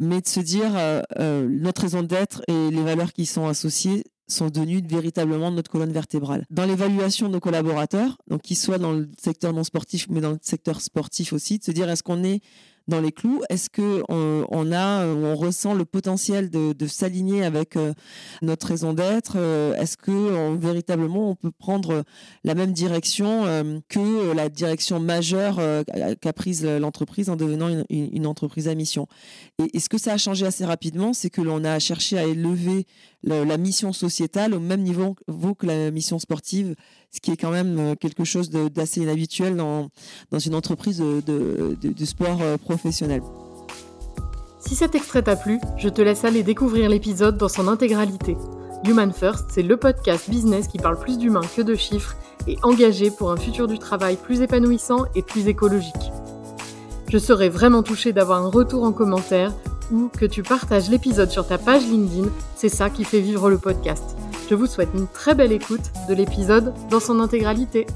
mais de se dire notre raison d'être et les valeurs qui sont associées sont devenues véritablement notre colonne vertébrale. Dans l'évaluation de nos collaborateurs, donc qu'ils soient dans le secteur non sportif, mais dans le secteur sportif aussi, de se dire est-ce qu'on est dans les clous. Est-ce que on, a, on ressent le potentiel de, s'aligner avec euh, notre raison d'être euh, Est-ce que véritablement on peut prendre la même direction euh, que la direction majeure qu'a prise l'entreprise en devenant une, entreprise à mission? Et, ce que ça a changé assez rapidement, c'est que l'on a cherché à élever la, mission sociétale au même niveau que la mission sportive, ce qui est quand même quelque chose d'assez inhabituel dans, une entreprise de, de sport professionnel si cet extrait t'a plu, je te laisse aller découvrir l'épisode dans son intégralité. Human First, c'est le podcast business qui parle plus d'humains que de chiffres et engagé pour un futur du travail plus épanouissant et plus écologique. Je serais vraiment touchée d'avoir un retour en commentaire ou que tu partages l'épisode sur ta page LinkedIn, c'est ça qui fait vivre le podcast. Je vous souhaite une très belle écoute de l'épisode dans son intégralité.